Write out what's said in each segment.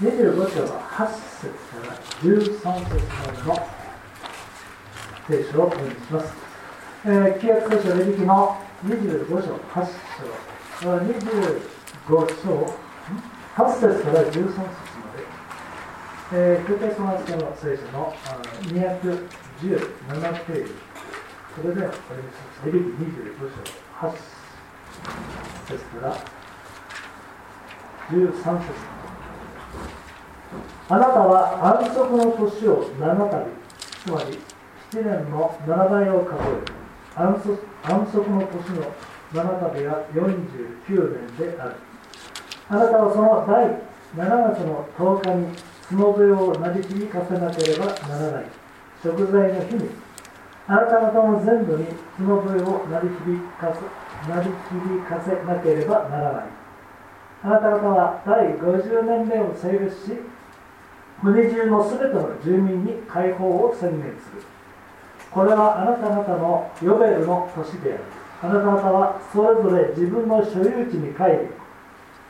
25章は8節から13節までの聖書をお読みします。えー、約聖書レビキの25章8章、25章8節から13節まで、えー、旧約聖の聖書の217ページ、それでお読みします。レビキ25章8節から13節まで。あなたは安息の年を7度つまり7年の7倍を数え安息安息の年の7度は49年である。あなたはその第7月の10日に角笛を鳴り響かせなければならない。食材の日にあなた方の全部に角笛を鳴り響かせりかせなければならない。あなた方は第50年目をセーし国中のすべての住民に解放を宣言する。これはあなた方のヨベルの年である。あなた方はそれぞれ自分の所有地に帰り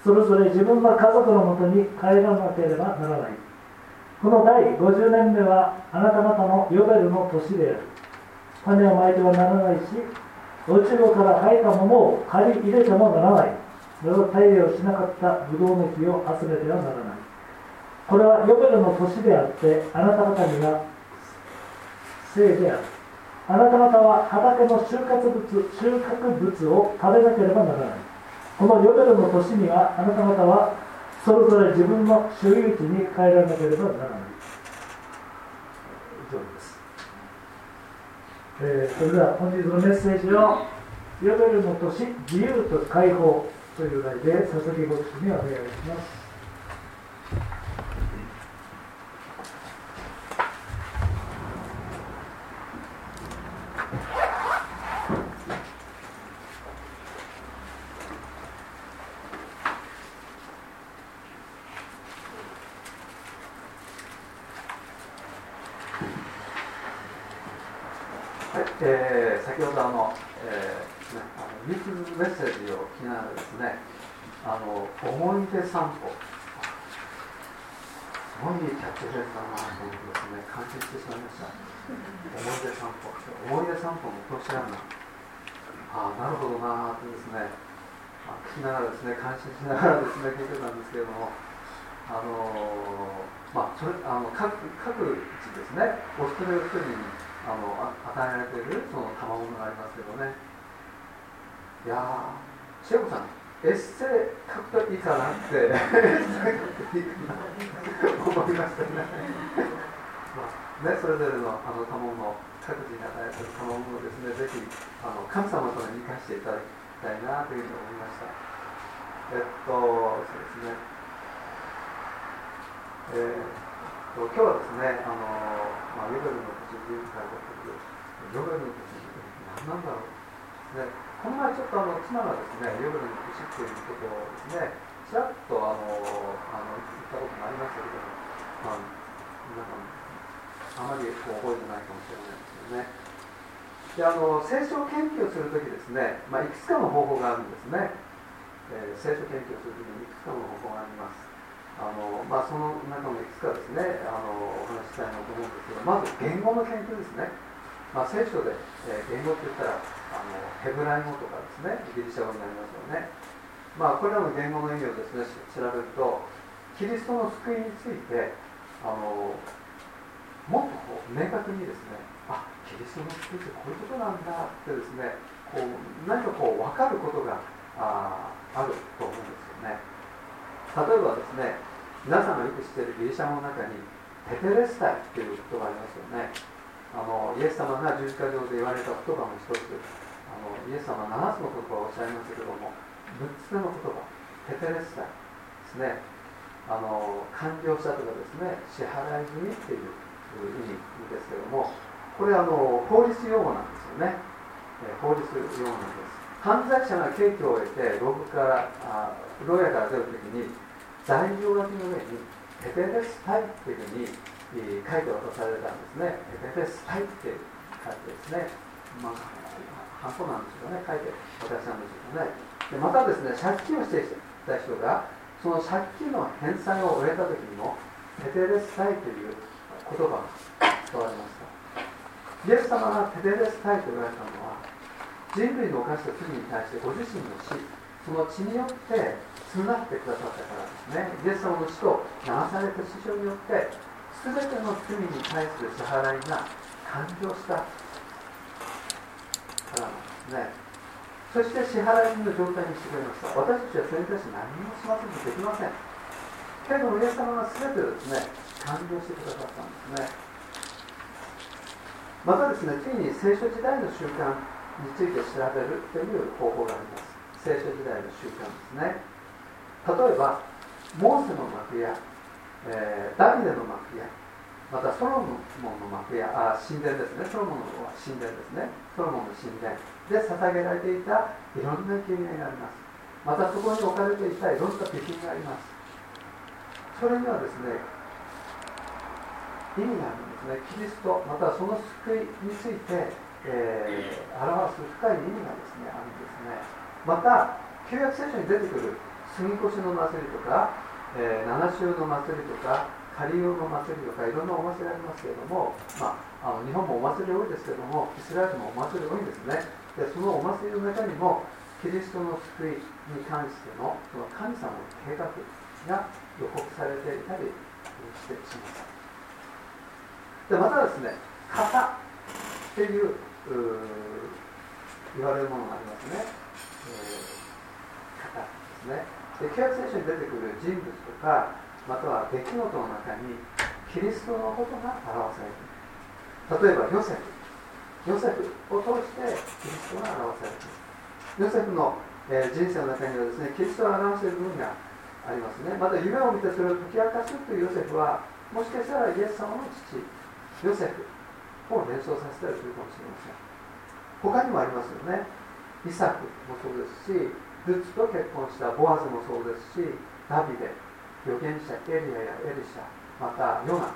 それぞれ自分の家族のもとに帰らなければならない。この第50年目はあなた方のヨベルの年である。種をまいてはならないし落ち葉から生えたものを借り入れてもならない。また手入れをしなかったブドウの木を集めてはならない。これはヨベルの年であってあなた方には聖である。あなた方は畑の収穫物収穫物を食べなければならない。このヨベルの年にはあなた方はそれぞれ自分の所有地に帰らなければならない。以上です、えー、それでは本日のメッセージを「ヨベルの年自由と解放」という題で佐々木牧師にお願いします。シェコさんエッセイ書くといいかなって。思いましたね。まあ、ねそれぞれのあの賜物の各自に与えたものをですねぜひあの神様とたに生かしていただきたいなというふうに思いました。えっとそうですね。えー、っと今日はですねあの、まあ、緑の口人会だったけどヨガルの口何なんだろう。ね。この前ちょっとあの妻がですね、ヨベルの年っていうことをですね、ちらっとあのあの言ったことがありましたけども、まあ、皆さん、あまりこう覚えてないかもしれないですけどね。であの聖書研究をするときですね、まあ、いくつかの方法があるんですね、えー、聖書研究をするときにいくつかの方法があります。あの、まあ、その中のいくつかですねあのお話ししたいなと思うんですけどまず言語の研究ですね、まあ、聖書で、えー、言語って言ったらあのヘブライ語とかですねギリシャ語になりますよね。まあ、これらの言語の意味をですね調べるとキリストの救いについてあのもっとこう明確にですねあキリストの救いってこういうことなんだってですねこう何かこう分かることがああると思うんですよね。例えばですね皆さんがよく知っているギリシャ語の中にテテレスタイっていう言葉がありますよね。あのイエス様が十字架上で言われた言葉の一つあのイエス様は7つの言葉をおっしゃいましたけども6つ目の言葉テテレスタですね。あの完了したとかですね支払い済みっていう意味ですけどもこれあの法律用語なんですよね、え法律用語なんです。犯罪者が刑期を終えて牢からあ牢屋から出るときに罪状書きの上にテテレスタイっていうふうに書いて渡されたんですね。テテレスタイって書いてですね。まあハンコなんですよね。書いて渡したんですよね。でまたですね借金をしていた人がその借金の返済を終えた時にもテテレスタイという言葉が使われました。イエス様がテテレスタイと言われたのは人類の犯した罪に対してご自身の死その血によって償ってくださったからですね。イエス様の死と流された死傷によって全ての罪に対する支払いが完了したからなんですね。そして支払いの状態にしてくれました。私たちはそれに対して何もしませんとできません。けれどもイエス様が全てですね完了してくださったんですね。またですね次に聖書時代の習慣について調べるという方法があります。聖書時代の習慣ですね。例えばモーセの幕や、えー、ダビデの幕やまたソロモンの幕やあ神殿ですね。ソロモンの神殿ですね。ソロモンの神殿。で捧げられていたいろんな経験があります。またそこに置かれていたいろんな備品があります。それにはですね意味があるんですね。キリストまたその救いについて、えー、表す深い意味がですねあるんですね。また旧約聖書に出てくる杉越の祭りとか、えー、七州の祭りとかカリオの祭りとかいろんなお祭りありますけれども、まあ、あの日本もお祭り多いですけれどもイスラエルもお祭り多いんですね。でそのお祭りの中にもキリストの救いに関してのその神様の計画が予告されていたりしてしまうでまたですね型っていう言われるものがありますね、えー、型ですね。旧約聖書に出てくる人物とかまたは出来事の中にキリストのことが表されている。例えばヨセフ。ヨセフを通してキリストが表されている。ヨセフの、えー、人生の中にはですねキリストを表している部分がありますね。また夢を見てそれを解き明かすというヨセフはもしかしたらイエス様の父ヨセフを連想させたりするかもしれません。他にもありますよね。イサクもそうですしルツと結婚したボアズもそうですしダビデ預言者エリアやエリシャまたヨナ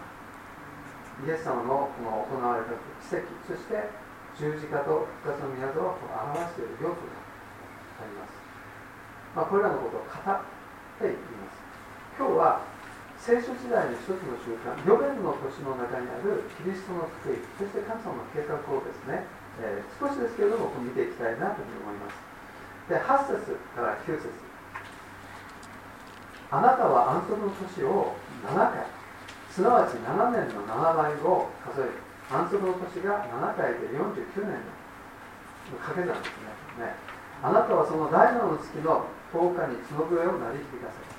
イエス様のこの行われた奇跡そして十字架と復活の宮沢を表している要素があります、まあ、これらのことを語っています。今日は聖書時代の一つの習慣ヨベルの年の中にあるキリストの救いそして神様の計画をですね、えー、少しですけれども見ていきたいなというふうに思います。で8節から9節。あなたは安息の年を7回。すなわち7年の7倍を数える。安息の年が7回で49年の掛け算ですね。ねあなたはその第7の月の10日に角笛を鳴り響かせる。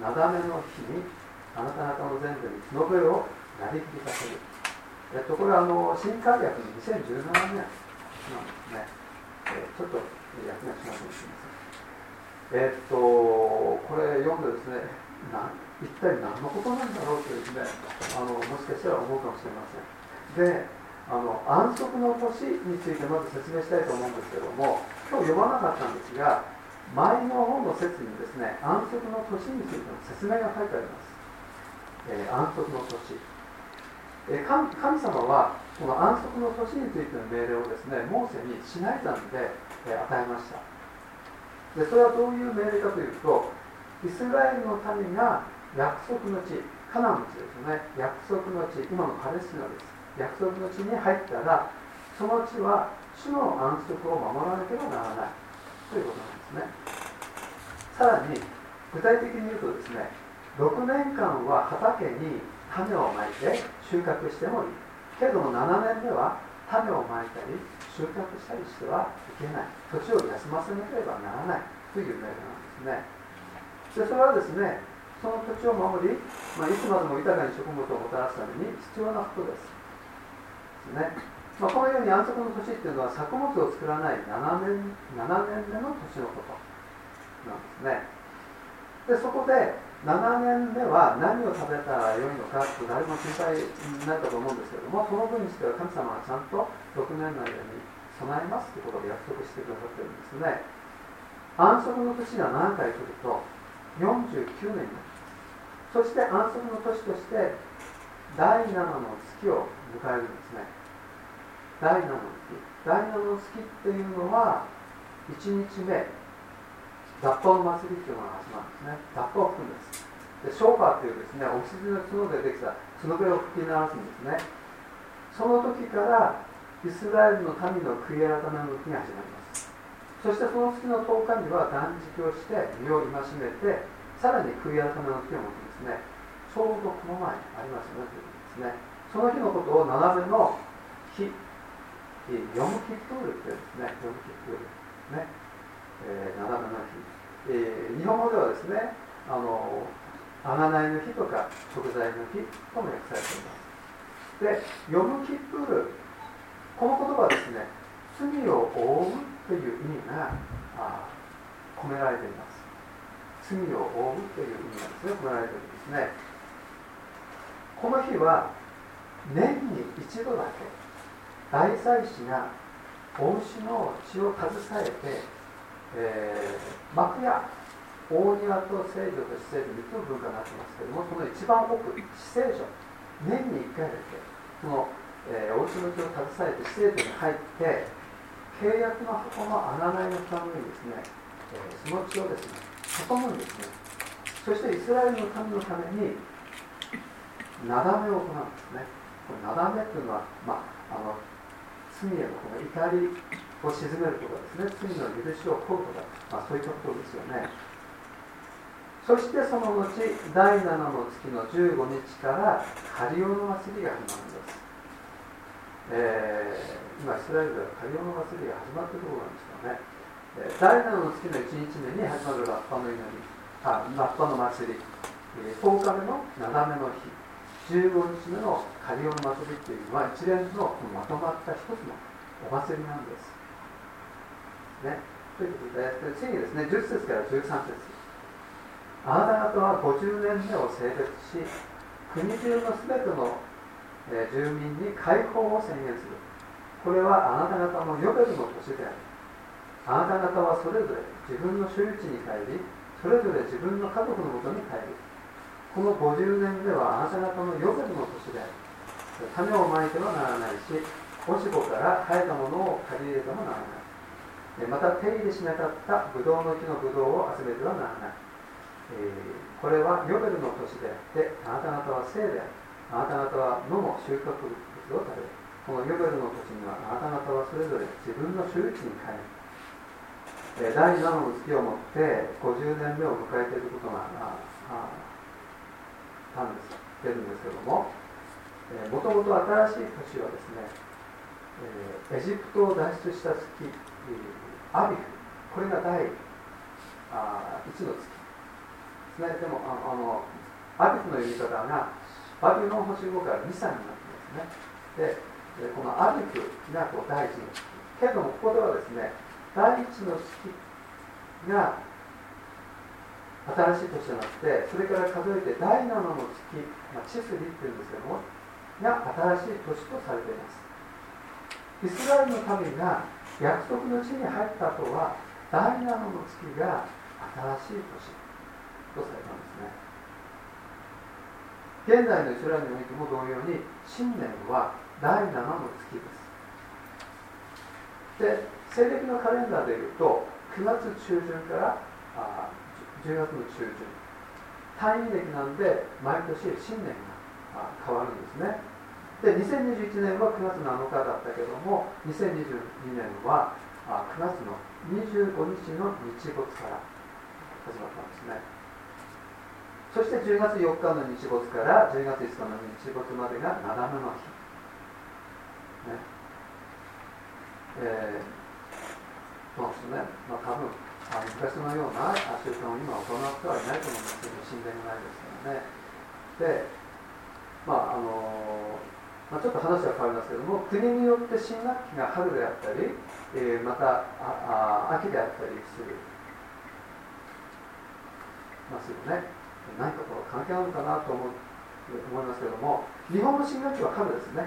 なだめの日にあなた方の前部に角笛を鳴り響かせる。えっとこれはあの新海訳の2017年なんですね、えちょっと訳がしますみませんえっとこれ読んでですねな一体何のことなんだろうとですねあのもしかしたら思うかもしれません。であの安息の年についてまず説明したいと思うんですけども今日読まなかったんですが前の本の説にですね安息の年についての説明が書いてあります、えー、安息の年、えー、神様はこの安息の年についての命令をですねモーセにシナイ山で、与えました。でそれはどういう命令かというとイスラエルの民が約束の地カナンの地ですよね。約束の地今のパレスチナです。約束の地に入ったらその地は主の安息を守らなければならない。ということなんですね。さらに具体的に言うとですね6年間は畑に種をまいて収穫してもいい。けれども7年目は種をまいたり収穫したりしてはいけない。土地を休ませなければならない。という命令なんですね。でそれはですねその土地を守り、まあ、いつまでも豊かに食物をもたらすために必要なことです。ね。まあ、このように安息の年っていうのは作物を作らない7年 ,7 年目の年のことなんですね。でそこで7年目は何を食べたらよいのかって誰も心配になったと思うんですけどもその分にしては神様はちゃんと6年の間に備えますということで約束してくださってるんですね。安息の年が何回来ると49年になりますそして安息の年として第7の月を迎えるんですね。第7の月。第7の月っていうのは1日目。脱法の祭りっていうのが始まるんですね。脱法を吹くんです。でショーパーっていうですねお羊の角でできた角笛を吹き鳴らすんですね。その時からイスラエルの民の悔い改めの動きが始まります。そしてその月の10日には断食をして身を戒めてさらに悔い改めの時を持ってですね。ちょうどこの前にありますよねということですね。その日のことを斜めの日ヨムキップールってですね。ヨムキップールね、えー、斜めの日、えー、日本語ではですねあの贖いの日とか食材の日とも訳されています。でヨムキップールこの言葉はですね罪を覆うという意味があ込められています。罪を覆うという意味がですね込められているんですね。この日は年に一度だけ大祭司がお牛の血を携えて、えー、幕や大庭と聖女と死聖女3つの文化になってますけどもその一番奥死聖女年に1回だけその、えー、お牛の血を携えて死聖女に入って契約の箱の穴いのためにですね、えー、その血をですね運ぶんですね。そしてイスラエルの民のためになだめを行うんですね。これなだめっていうのは、まあ、あの罪へのこの怒りを鎮めるとかですね罪の許しを問うとか、まあ、そういったことですよね。そしてその後第7の月の15日からカリオの祭りが始まるんです、えー、今イスラエルではカリオの祭りが始まっているところなんですよね、え、第7の月の1日目に始まるラッパの祈りあラッパの祭り、え、10日目の7目の日。15日目のカリオの祭りっていうのは一連のまとまった一つのお祭りなんです。ね、ということで、次にですね、10節から13節あなた方は50年目を性別し、国中のすべての、住民に解放を宣言する。これはあなた方のヨベルの年である。あなた方はそれぞれ自分の所有地に帰り、それぞれ自分の家族のもとに帰る。この50年ではあなた方のヨゼルの年である種をまいてはならないしおしぼから生えたものを借り入れてもならないまた手入れしなかったブドウの木のブドウを集めてはならない、えー、これはヨベルの年であってあなた方は生である。あなた方は野の収穫物を食べる。このヨベルの年にはあなた方はそれぞれ自分の所有地に帰る。第7の月をもって50年目を迎えていることがたんです。てるんですけどももともと新しい年はですね、えー、エジプトを脱出した月、アビフこれが第あ1の月。ですねでもあのアビフの読み方がバビロン星5から2、3になってますね。でこのアビフがこう第1の月。けれどもここではですね第1の月が新しい年じゃなくてそれから数えて第7の月、まあ、チスリっていうんですけどもが新しい年とされています。イスラエルの民が約束の地に入った後は第7の月が新しい年とされたんですね。現代のイスラエルにおいても同様に新年は第7の月です。で西暦のカレンダーでいうと9月中旬からあ10月の中旬。単位暦なんで毎年新年が変わるんですね。で2021年は9月7日だったけども2022年は9月の25日の日没から始まったんですね。そして10月4日の日没から10月5日の日没までがなだめの日、ね。えー、そうですね、まあ、多分あ昔のような習慣を今行ってはいないと思うんですけど神殿がないですからね。でまああのまあ、ちょっと話は変わりますけども国によって新学期が春であったり、えー、またああ秋であったりする。ますよね。何かこう関係あるのかなと思う思いますけども日本の新学期は春ですね。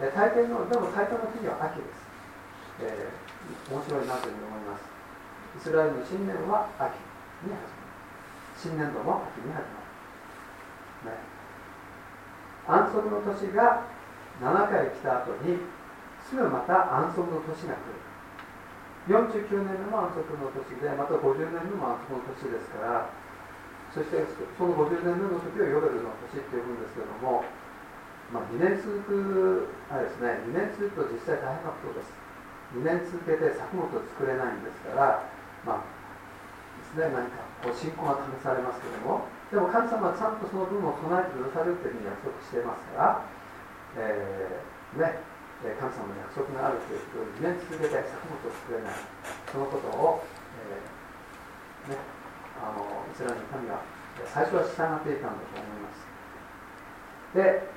え大抵のでも大抵の国は秋です、えー、面白いなというふうに思います。イスラエルの新年は秋に始まる。新年度も秋に始まる、ね、安息の年が7回来た後にすぐまた安息の年が来る。49年目も安息の年でまた50年目も安息の年ですからそしてその50年目の時をヨベルの年って呼ぶんですけども、まあ、2年続くあですね2年続くと実際大変なことです。2年続けて作物を作れないんですからまあですね何かこう信仰が試されますけどもでも神様はちゃんとその分を備えてくださるというふうに約束していますからえー、ね、神様の約束があるということを2年続けて作物を作れない。そのことを、えー、ね、あのイスラエルの神は最初は従っていたんだと思います。で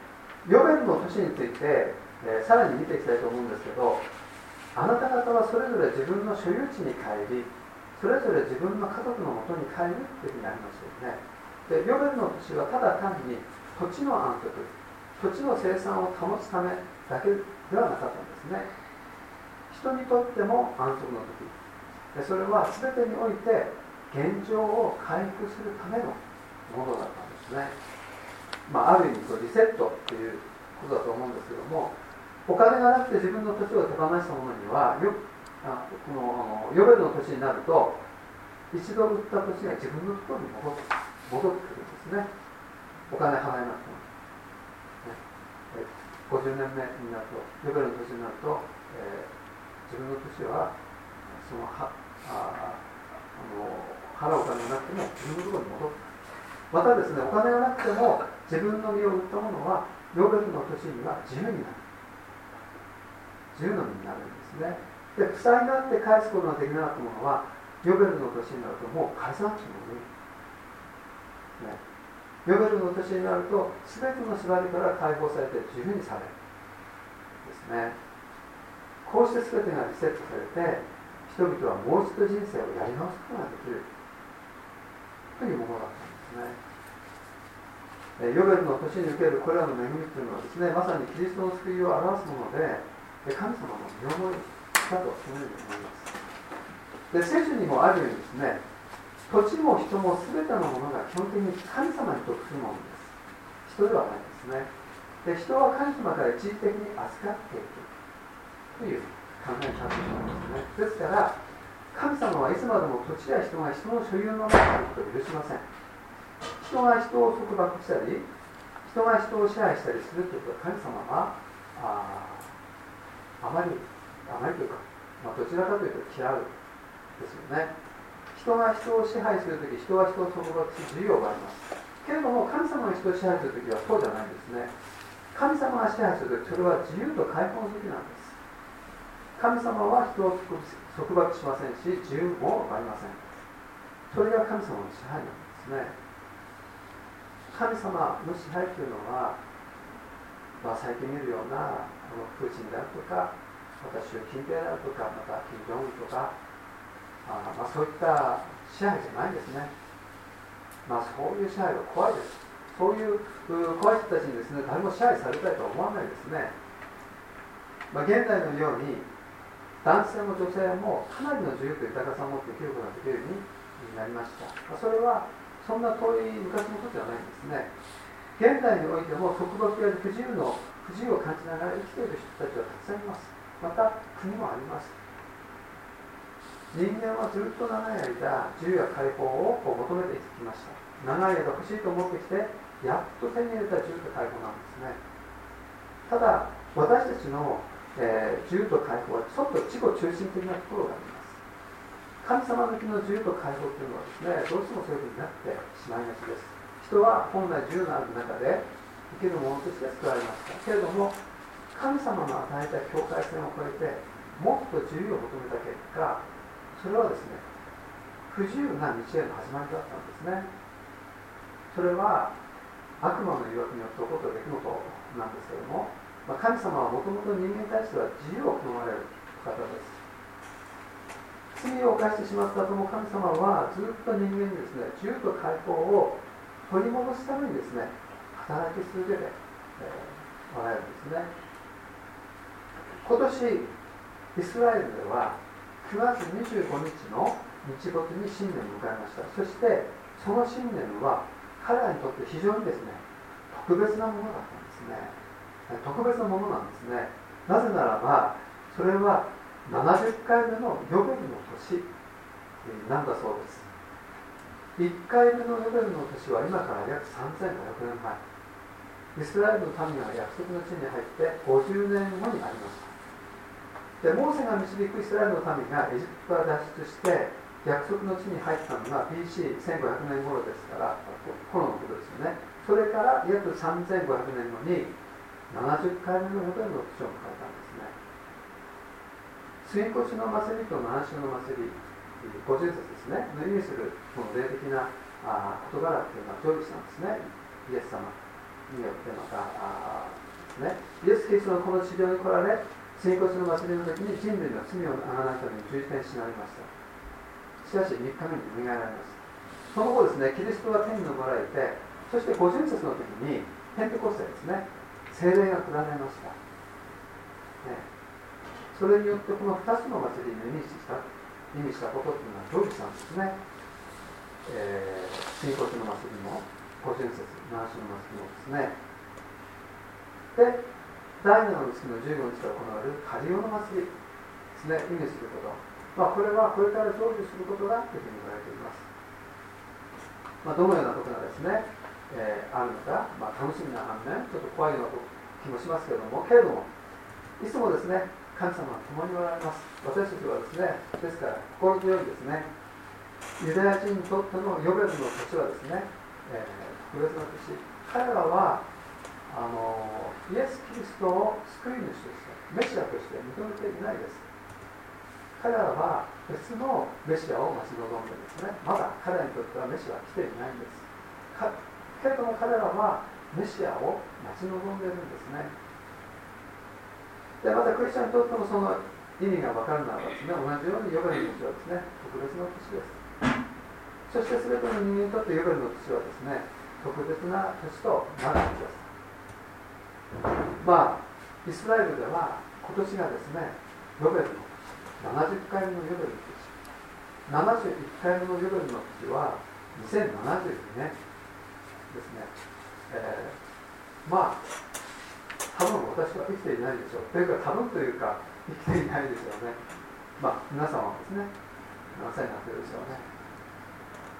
ヨベルの年について、えー、さらに見ていきたいと思うんですけどあなた方はそれぞれ自分の所有地に帰りそれぞれ自分の家族のもとに帰るっていうふうになりますよね。でヨベルの年はただ単に土地の安息土地の生産を保つためだけではなかったんですね。人にとっても安息の時。それは全てにおいて現状を回復するためのものだったんですね、まあ、ある意味リセットっていうことだと思うんですけどもお金がなくて自分の土地を手放したものにはよあこのヨベルの土地になると一度売った土地が自分のところに戻ってくるんですね。お金払えなくて50年目になるとヨベルの年になると、えー、自分の年はそのはああの払うお金がなくても自分のところに戻ってまたですねお金がなくても自分の身を売ったものはヨベルの年には自由になる。自由の身になるんですね。で負債があって返すことができなかったものはヨベルの年になるともう返さなくてもいい、ね、ヨベルの年になると全ての縛りから解放されて自由にされる。ですね。こうして全てがリセットされて人々はもう一度人生をやり直すことができる。というものだったんですね。ヨベルの年に受けるこれらの恵みというのはですねまさにキリストの救いを表すもので神様の身思いだとそのように思います。で聖書にもあるようにですね土地も人も全てのものが基本的に神様に属するものです人ではないですねで人は神様から一時的に預かっていくという考え方なんですねですから神様はいつまでも土地や人が人の所有の中にいることを許しません人が人を束縛したり人が人を支配したりするということは神様はああまりあまりというか、まあ、どちらかというと嫌うですよね人が人を支配するとき、人は人を束縛する自由があります。けれども、神様が人を支配するときはそうじゃないんですね。神様が支配するとき、それは自由と解放のときなんです。神様は人を束縛しませんし、自由もありません。それが神様の支配なんですね。神様の支配というのは、まあ、最近見るようなあのプーチンであるとか、また習近平であるとか、また金正恩とか、あまあ、そういった支配じゃないんですね。まあ、そういう支配は怖いです。そういう怖い人たちにですね、誰も支配されたいとは思わないですね。まあ、現代のように男性も女性もかなりの自由と豊かさを持って生きることができるようになりました、まあ、それはそんな遠い昔のことではないんですね現代においても束縛や不自由の不自由を感じながら生きている人たちはたくさんいますまた国もあります人間はずっと長い間自由や解放をこう求めてきました。長い間欲しいと思ってきてやっと手に入れた自由と解放なんですね。ただ私たちの、えー、自由と解放はちょっと自己中心的なところがあります。神様向きの自由と解放というのはですねどうしてもそういうふうになってしまいがちです。人は本来自由のある中で生きるものとして救われました。けれども神様の与えた境界線を越えてもっと自由を求めた結果それはですね不自由な道への始まりだったんですね。それは悪魔の誘惑によって起こった出来事なんですけども、まあ、神様はもともと人間に対しては自由を好まれる方です。罪を犯してしまった後も神様はずっと人間にですね自由と解放を取り戻すためにですね働き続けて、えー、おられるんですね。今年イスラエルでは9月25日の日没に新年を迎えました。そしてその新年は彼らにとって非常にですね特別なものだったんですね。特別なものなんですね。なぜならばそれは70回目のヨベルの年なんだそうです。1回目のヨベルの年は今から約3500年前。イスラエルの民が約束の地に入って50年後にありましたでモーセが導くイスラエルの民がエジプトから脱出して約束の地に入ったのが BC1500 年頃ですから頃のことですよね。それから約3500年後に70回目のホテルの年を迎えたんですね。水越の祭りと七種の祭り五十節ですね。の意味するこの霊的なあ事柄っていうのは成就したんですね。イエス様によってまたあね、イエス・キリストのこの治療に来られ水越の祭りの時に人類の罪をあがないために十字架に死なれました。しかし3日目によみがえられますその後ですねキリストは天に昇られてそして五巡節の時にペンテコステですね精霊が下られました、ね、それによってこの2つの祭りに意味した意味したことっていうのは成就したんですね、えー、新骨の祭りも五巡節七種の祭りもですね。で第7の月の15日から行われるカリオの祭りですね意味することまあ、これはこれから成就することだというふうに言われています。まあ、どのようなことがですね、えー、あるのか、まあ、楽しみな反面、ちょっと怖いような気もしますけれども、けれども、いつもですね、神様は共におられます。私たちはですね、ですから心強いですね、ユダヤ人にとってのヨベルの土地はですね、えー、特別な土地。彼らはあのイエス・キリストを救い主として、メシアとして認めていないです。彼らは別のメシアを待ち望んでですね。まだ彼らにとってはメシアは来ていないんです。けれども彼らはメシアを待ち望んでいるんですね。でまたクリスチャンにとってもその意味が分かるならばですね同じようにヨベルの年はですね特別な年です。そして全ての人間にとってヨベルの年はですね特別な年となるんです。まあイスラエルでは今年がですねヨベルの70回目の夜の年71回目の夜の年は2072年ですね、えー、まあ多分私は生きていないでしょう。というか多分というか生きていないでしょうね。まあ皆様はですね何歳になってるでしょうね、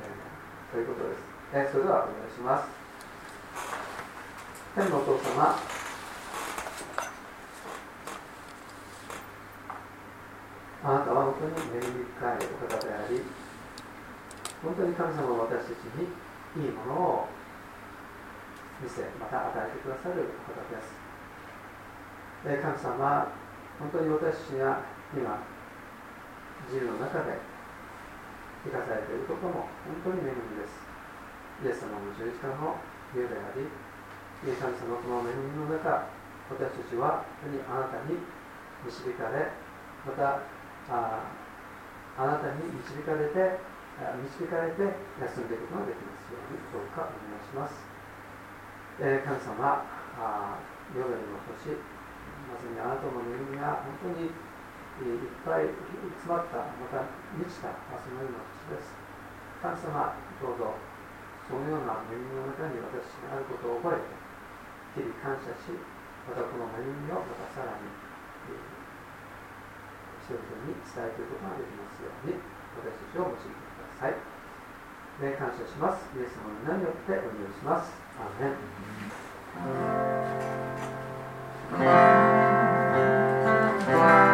えー、ということです、えー、それではお願いします。天のお父様あなたは本当に恵み深いお方であり本当に神様は私たちにいいものを見せまた与えてくださるお方です、神様本当に私たちが今自由の中で生かされていることも本当に恵みです。イエス様の十字架の家であり神様のこの恵みの中私たちは本当にあなたに導かれまたああなたに導かれて導かれて休んでいくことができますようにどうかお願いします、えー、神様あヨベルの年まさにあなたの恵みが本当にいっぱい詰まった、また満ちた、そのような土です。神様、どうぞ、そのような恵みの中に私があることを覚えて、日々感謝し、またこの恵みをまたさらに、人々に伝えていくことができますように、私たちを用いてください。ね、感謝します。イエス様の名によってお祈りします。アーメン